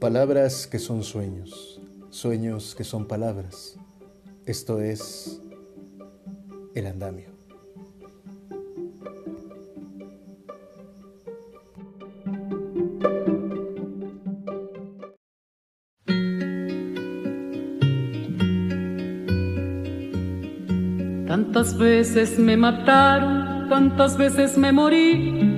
Palabras que son sueños, sueños que son palabras. Esto es el andamio. Tantas veces me mataron, tantas veces me morí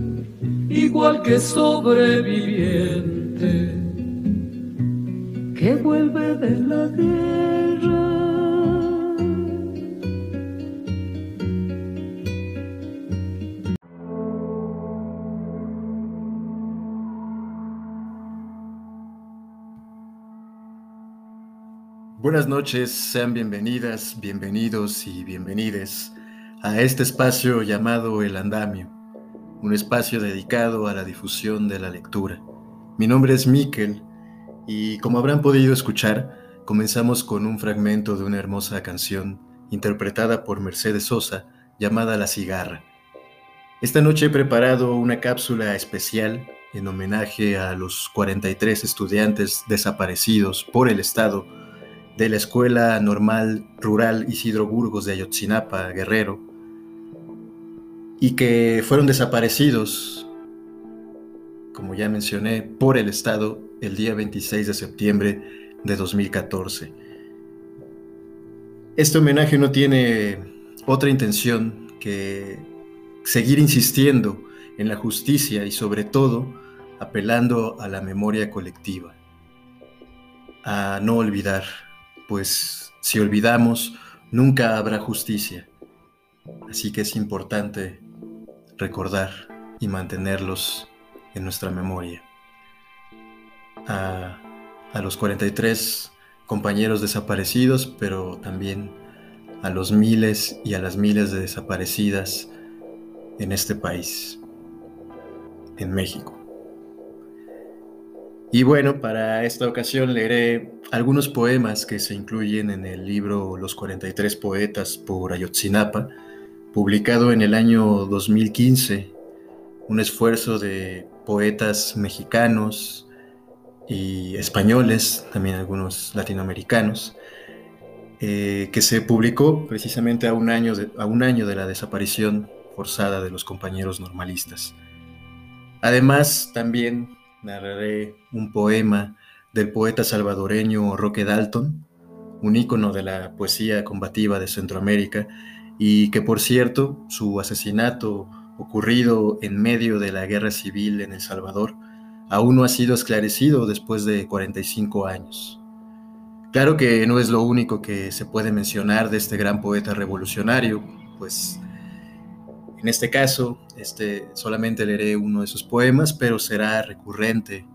igual que sobreviviente que vuelve de la guerra. Buenas noches, sean bienvenidas, bienvenidos y bienvenides a este espacio llamado El Andamio un espacio dedicado a la difusión de la lectura. Mi nombre es Miquel y como habrán podido escuchar, comenzamos con un fragmento de una hermosa canción interpretada por Mercedes Sosa llamada La cigarra. Esta noche he preparado una cápsula especial en homenaje a los 43 estudiantes desaparecidos por el Estado de la Escuela Normal Rural Isidro Burgos de Ayotzinapa, Guerrero, y que fueron desaparecidos, como ya mencioné, por el Estado el día 26 de septiembre de 2014. Este homenaje no tiene otra intención que seguir insistiendo en la justicia y sobre todo apelando a la memoria colectiva, a no olvidar, pues si olvidamos, nunca habrá justicia. Así que es importante recordar y mantenerlos en nuestra memoria. A, los 43 compañeros desaparecidos, pero también a los miles y a las miles de desaparecidas en este país, en México. Y bueno, para esta ocasión leeré algunos poemas que se incluyen en el libro Los 43 Poetas por Ayotzinapa, publicado en el año 2015, un esfuerzo de poetas mexicanos y españoles, también algunos latinoamericanos, eh, que se publicó precisamente a un, año de, a un año de la desaparición forzada de los compañeros normalistas. Además, también narraré un poema del poeta salvadoreño Roque Dalton, un ícono de la poesía combativa de Centroamérica, y que por cierto su asesinato ocurrido en medio de la guerra civil en El Salvador aún no ha sido esclarecido después de 45 años. Claro que no es lo único que se puede mencionar de este gran poeta revolucionario, pues en este caso este, solamente leeré uno de sus poemas, pero será recurrente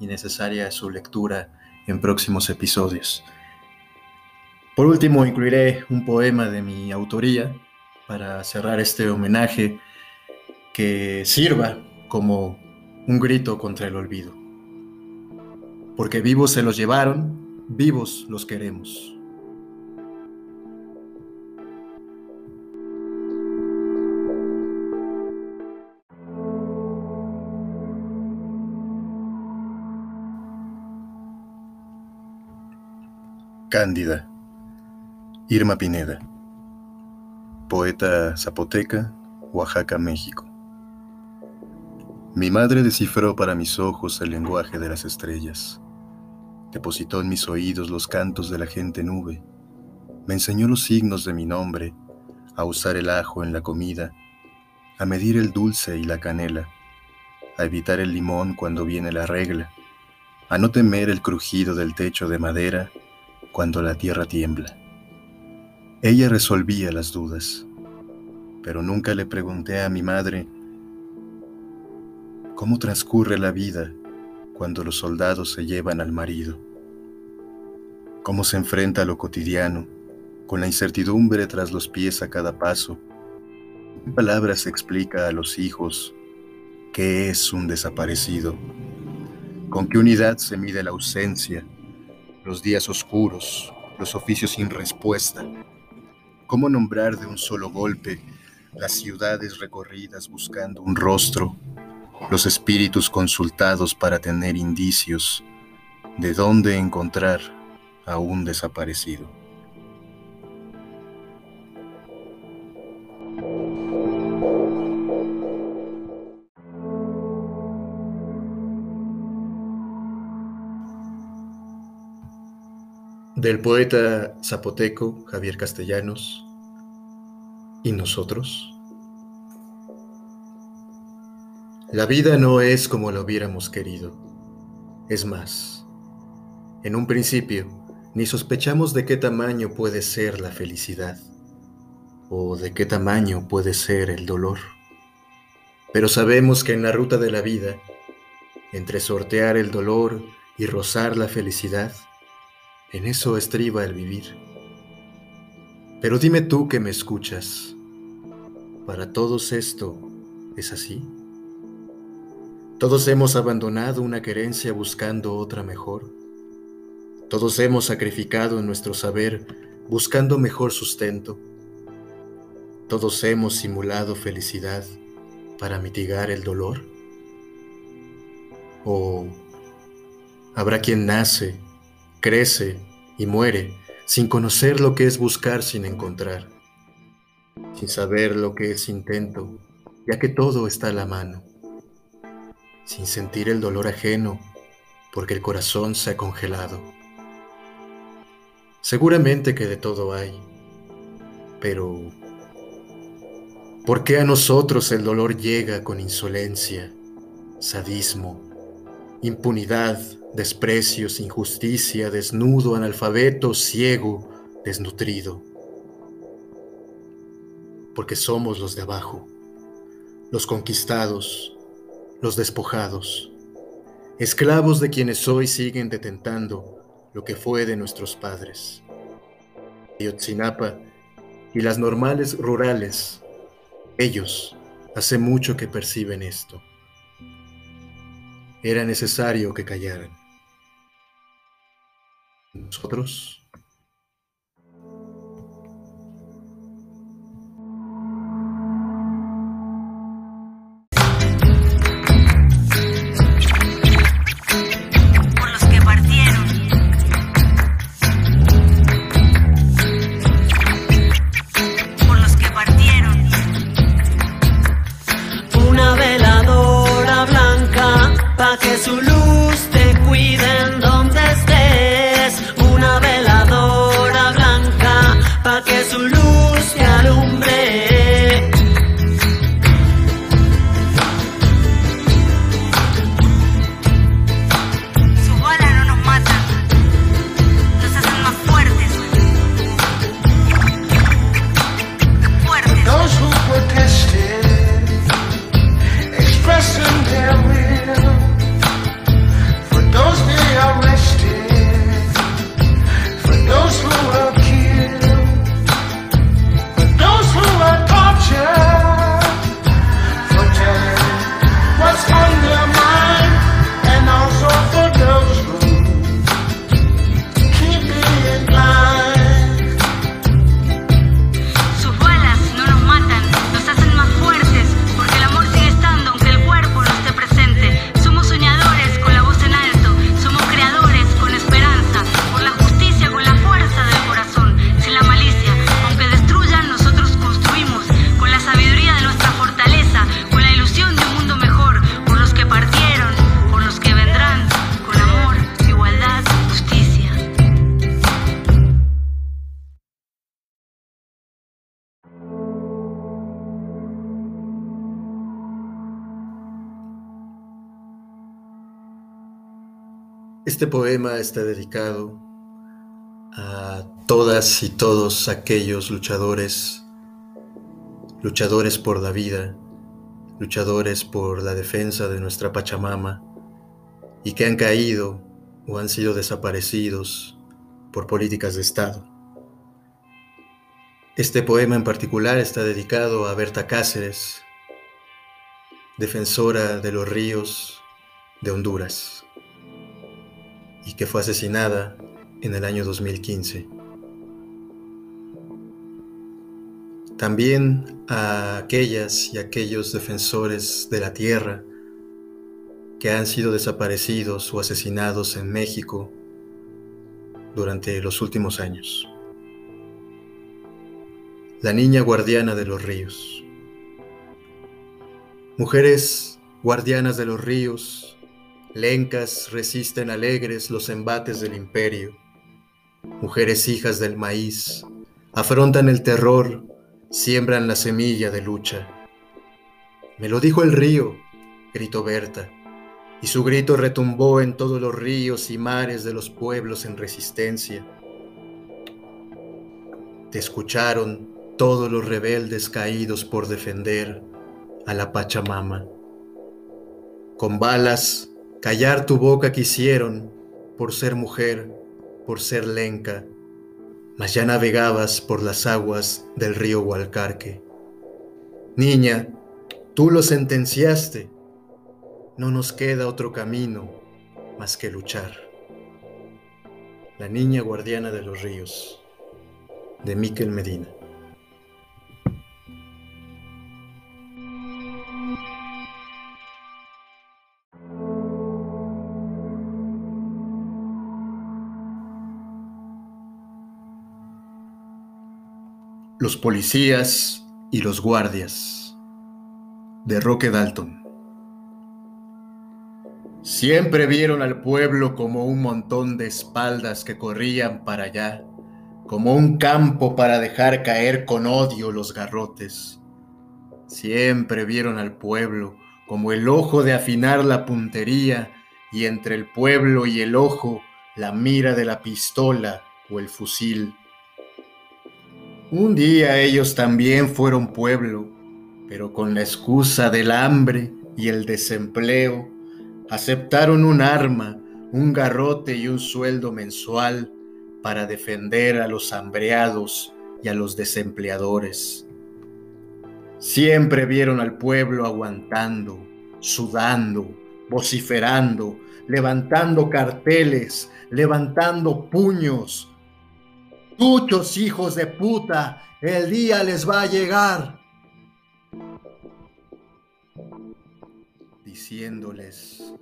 y necesaria su lectura en próximos episodios. Por último, incluiré un poema de mi autoría para cerrar este homenaje que sirva como un grito contra el olvido. Porque vivos se los llevaron, vivos los queremos. Cándida Irma Pineda, poeta zapoteca, Oaxaca, México. Mi madre descifró para mis ojos el lenguaje de las estrellas, depositó en mis oídos los cantos de la gente nube, me enseñó los signos de mi nombre, a usar el ajo en la comida, a medir el dulce y la canela, a evitar el limón cuando viene la regla, a no temer el crujido del techo de madera cuando la tierra tiembla. Ella resolvía las dudas, pero nunca le pregunté a mi madre cómo transcurre la vida cuando los soldados se llevan al marido. Cómo se enfrenta a lo cotidiano, con la incertidumbre tras los pies a cada paso. En palabras explica a los hijos qué es un desaparecido, con qué unidad se mide la ausencia, los días oscuros, los oficios sin respuesta. Cómo nombrar de un solo golpe las ciudades recorridas buscando un rostro, los espíritus consultados para tener indicios de dónde encontrar a un desaparecido. Del poeta zapoteco Javier Castellanos, ¿y nosotros? La vida no es como lo hubiéramos querido. Es más, en un principio ni sospechamos de qué tamaño puede ser la felicidad o de qué tamaño puede ser el dolor. Pero sabemos que en la ruta de la vida, entre sortear el dolor y rozar la felicidad, en eso estriba el vivir. Pero dime tú que me escuchas, ¿para todos esto es así? Todos hemos abandonado una querencia buscando otra mejor. Todos hemos sacrificado nuestro saber buscando mejor sustento. Todos hemos simulado felicidad para mitigar el dolor. O habrá quien nace, crece y muere sin conocer lo que es buscar sin encontrar, sin saber lo que es intento, ya que todo está a la mano sin sentir el dolor ajeno, porque el corazón se ha congelado. Seguramente que de todo hay, pero ¿por qué a nosotros el dolor llega con insolencia, sadismo, impunidad, desprecios, injusticia, desnudo, analfabeto, ciego, desnutrido? Porque somos los de abajo, los conquistados, los despojados, esclavos de quienes hoy siguen detentando lo que fue de nuestros padres. Ayotzinapa y las normales rurales, ellos hace mucho que perciben esto. Era necesario que callaran. Nosotros Este poema está dedicado a todas y todos aquellos luchadores, luchadores por la vida, luchadores por la defensa de nuestra Pachamama, y que han caído o han sido desaparecidos por políticas de Estado. Este poema en particular está dedicado a Berta Cáceres, defensora de los ríos de Honduras, y que fue asesinada en el año 2015. También a aquellas y aquellos defensores de la tierra que han sido desaparecidos o asesinados en México durante los últimos años. La niña guardiana de los ríos. Mujeres guardianas de los ríos, lencas resisten alegres los embates del imperio. Mujeres hijas del maíz, afrontan el terror, siembran la semilla de lucha. Me lo dijo el río, gritó Berta, y su grito retumbó en todos los ríos y mares de los pueblos en resistencia. Te escucharon todos los rebeldes caídos por defender a la Pachamama. Con balas, callar tu boca quisieron por ser mujer, por ser lenca, mas ya navegabas por las aguas del río Hualcarque. Niña, tú lo sentenciaste, no nos queda otro camino más que luchar. La niña guardiana de los ríos, de Miquel Medina. Los policías y los guardias de Roque Dalton. Siempre vieron al pueblo como un montón de espaldas que corrían para allá, como un campo para dejar caer con odio los garrotes. Siempre vieron al pueblo como el ojo de afinar la puntería y entre el pueblo y el ojo la mira de la pistola o el fusil. Un día ellos también fueron pueblo, pero con la excusa del hambre y el desempleo, aceptaron un arma, un garrote y un sueldo mensual para defender a los hambreados y a los desempleadores. Siempre vieron al pueblo aguantando, sudando, vociferando, levantando carteles, levantando puños, Muchos hijos de puta, el día les va a llegar. Diciéndoles,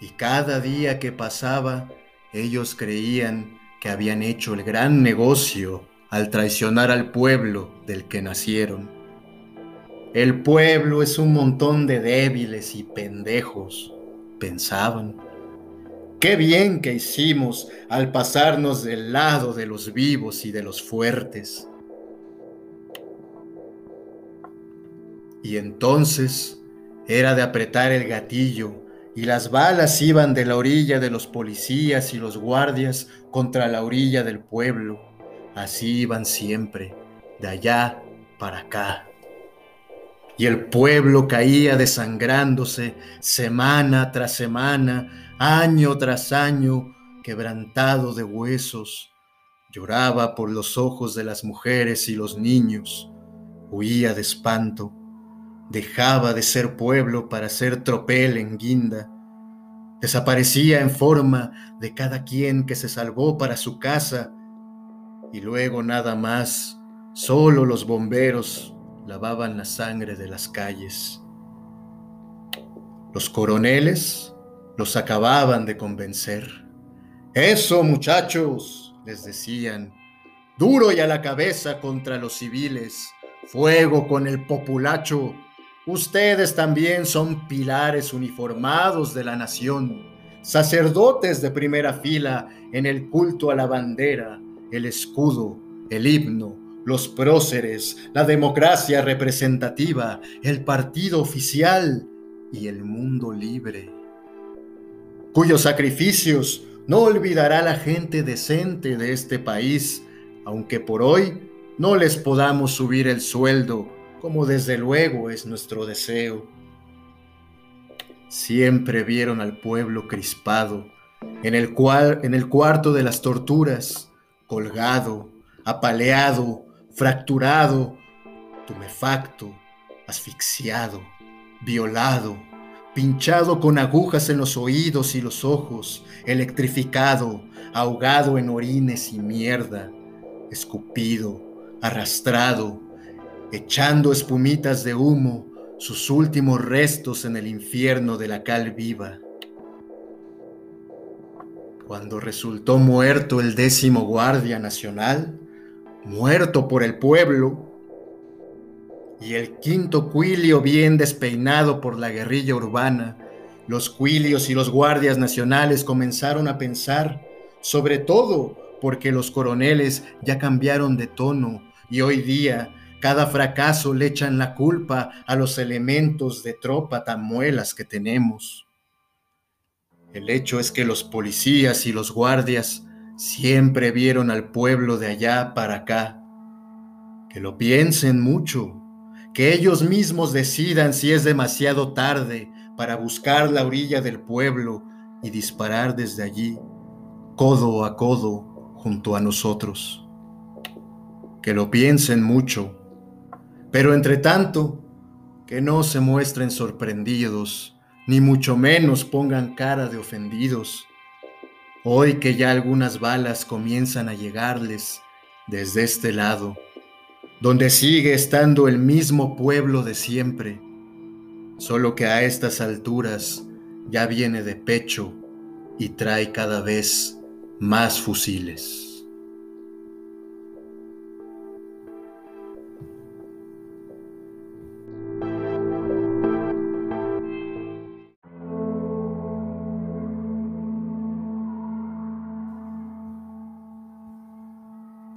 y cada día que pasaba, ellos creían que habían hecho el gran negocio al traicionar al pueblo del que nacieron. El pueblo es un montón de débiles y pendejos, pensaban. Qué bien que hicimos al pasarnos del lado de los vivos y de los fuertes. Y entonces era de apretar el gatillo y las balas iban de la orilla de los policías y los guardias contra la orilla del pueblo. Así iban siempre, de allá para acá. Y el pueblo caía desangrándose semana tras semana año tras año, quebrantado de huesos, lloraba por los ojos de las mujeres y los niños, huía de espanto, dejaba de ser pueblo para ser tropel en guinda, desaparecía en forma de cada quien que se salvó para su casa, y luego nada más, solo los bomberos lavaban la sangre de las calles. Los coroneles los acababan de convencer. Eso, muchachos, les decían, duro y a la cabeza contra los civiles, fuego con el populacho. Ustedes también son pilares uniformados de la nación, sacerdotes de primera fila en el culto a la bandera, el escudo, el himno, los próceres, la democracia representativa, el partido oficial y el mundo libre cuyos sacrificios no olvidará la gente decente de este país, aunque por hoy no les podamos subir el sueldo, como desde luego es nuestro deseo. siempre vieron al pueblo crispado, en el, cual, en el cuarto de las torturas, colgado, apaleado, fracturado, tumefacto, asfixiado, violado, pinchado con agujas en los oídos y los ojos, electrificado, ahogado en orines y mierda, escupido, arrastrado, echando espumitas de humo, sus últimos restos en el infierno de la cal viva. Cuando resultó muerto el décimo guardia nacional, muerto por el pueblo, y el quinto cuilio bien despeinado por la guerrilla urbana, los cuilios y los guardias nacionales comenzaron a pensar, sobre todo porque los coroneles ya cambiaron de tono y hoy día cada fracaso le echan la culpa a los elementos de tropa tan muelas que tenemos. El hecho es que los policías y los guardias siempre vieron al pueblo de allá para acá. Que lo piensen mucho que ellos mismos decidan si es demasiado tarde para buscar la orilla del pueblo y disparar desde allí, codo a codo, junto a nosotros. Que lo piensen mucho, pero entre tanto, que no se muestren sorprendidos, ni mucho menos pongan cara de ofendidos. Hoy que ya algunas balas comienzan a llegarles desde este lado donde sigue estando el mismo pueblo de siempre, solo que a estas alturas ya viene de pecho y trae cada vez más fusiles.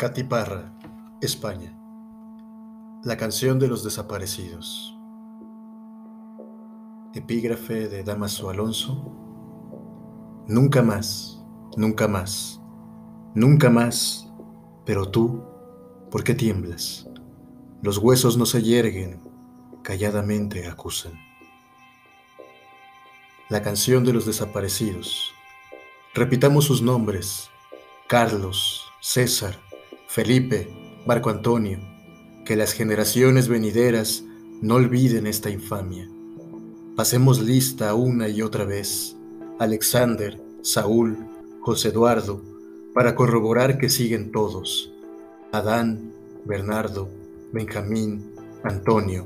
Catiparra, España. La canción de los desaparecidos. Epígrafe de Damaso Alonso. Nunca más, nunca más, nunca más, pero tú, ¿por qué tiemblas? Los huesos no se yerguen, calladamente acusan. La canción de los desaparecidos. Repitamos sus nombres. Carlos, César, Felipe, Marco Antonio, que las generaciones venideras no olviden esta infamia. Pasemos lista una y otra vez. Alexander, Saúl, José Eduardo, para corroborar que siguen todos. Adán, Bernardo, Benjamín, Antonio.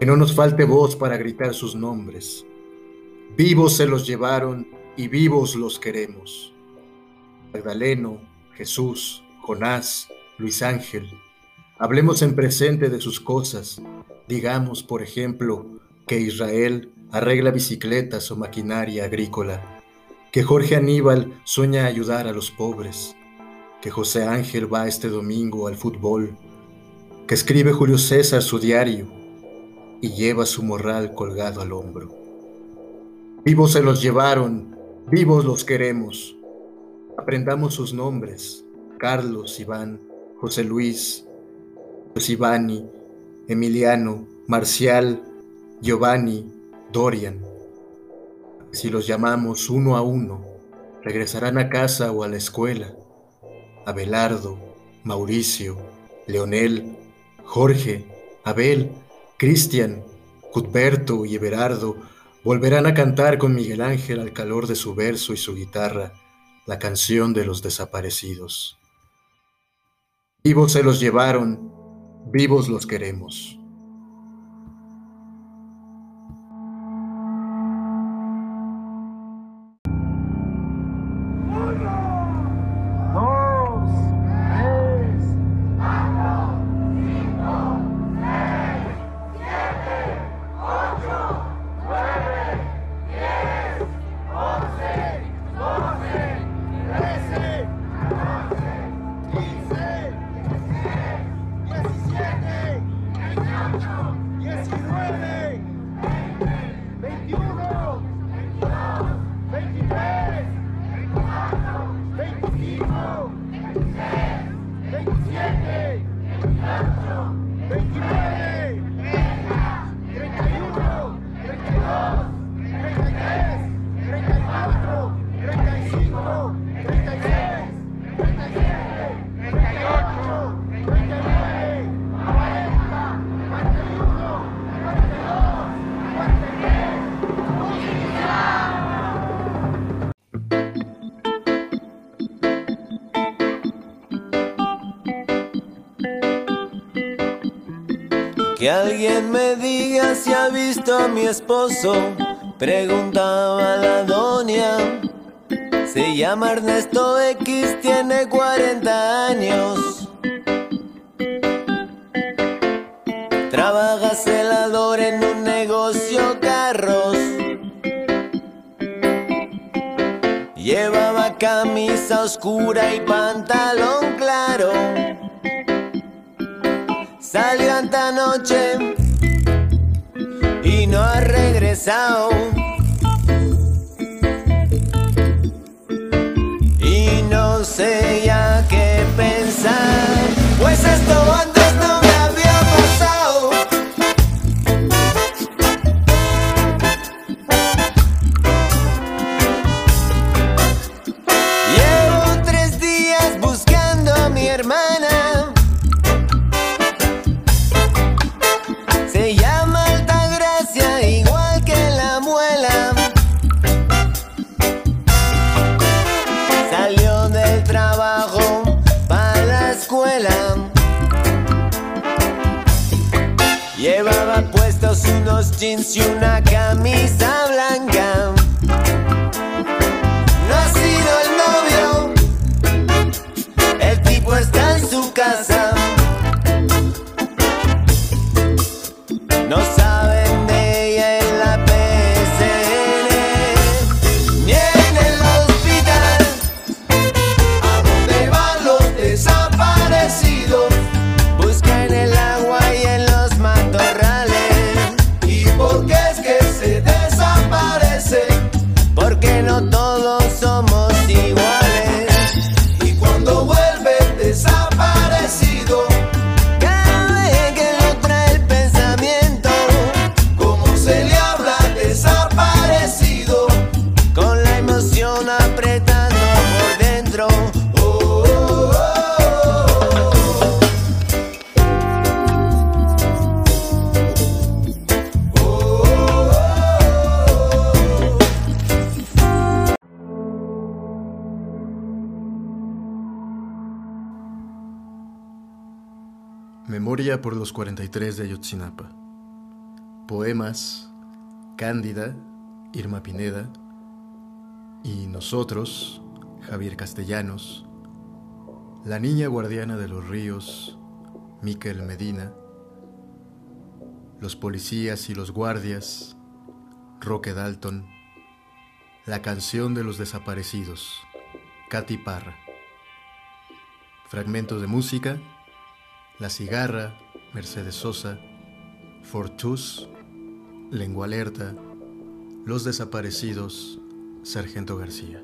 Que no nos falte voz para gritar sus nombres. Vivos se los llevaron y vivos los queremos. Magdaleno, Jesús, Jonás, Luis Ángel, Hablemos en presente de sus cosas. Digamos, por ejemplo, que Israel arregla bicicletas o maquinaria agrícola, que Jorge Aníbal sueña ayudar a los pobres, que José Ángel va este domingo al fútbol, que escribe Julio César su diario y lleva su morral colgado al hombro. Vivos se los llevaron, vivos los queremos. Aprendamos sus nombres, Carlos, Iván, José Luis, Ivani, Emiliano, Marcial, Giovanni, Dorian. Si los llamamos uno a uno, regresarán a casa o a la escuela. Abelardo, Mauricio, Leonel, Jorge, Abel, Cristian, Cuthberto y Everardo volverán a cantar con Miguel Ángel al calor de su verso y su guitarra la canción de los desaparecidos. Vivos se los llevaron Vivos los queremos. Que alguien me diga si ha visto a mi esposo, preguntaba la doña. Se llama Ernesto X, tiene 40 años. Trabaja celador en un negocio carros. Llevaba camisa oscura y pantalón claro. Noche y no ha regresado. Y no sé ya qué pensar, pues esto antes Por los 43 de Ayotzinapa. Poemas, Cándida, Irma Pineda y nosotros, Javier Castellanos, La Niña Guardiana de los Ríos, Miquel Medina, Los Policías y los Guardias, Roque Dalton, La Canción de los Desaparecidos, Katy Parra. Fragmentos de música, la Cigarra, Mercedes Sosa, Fortus, Lengua Alerta, Los Desaparecidos, Sargento García.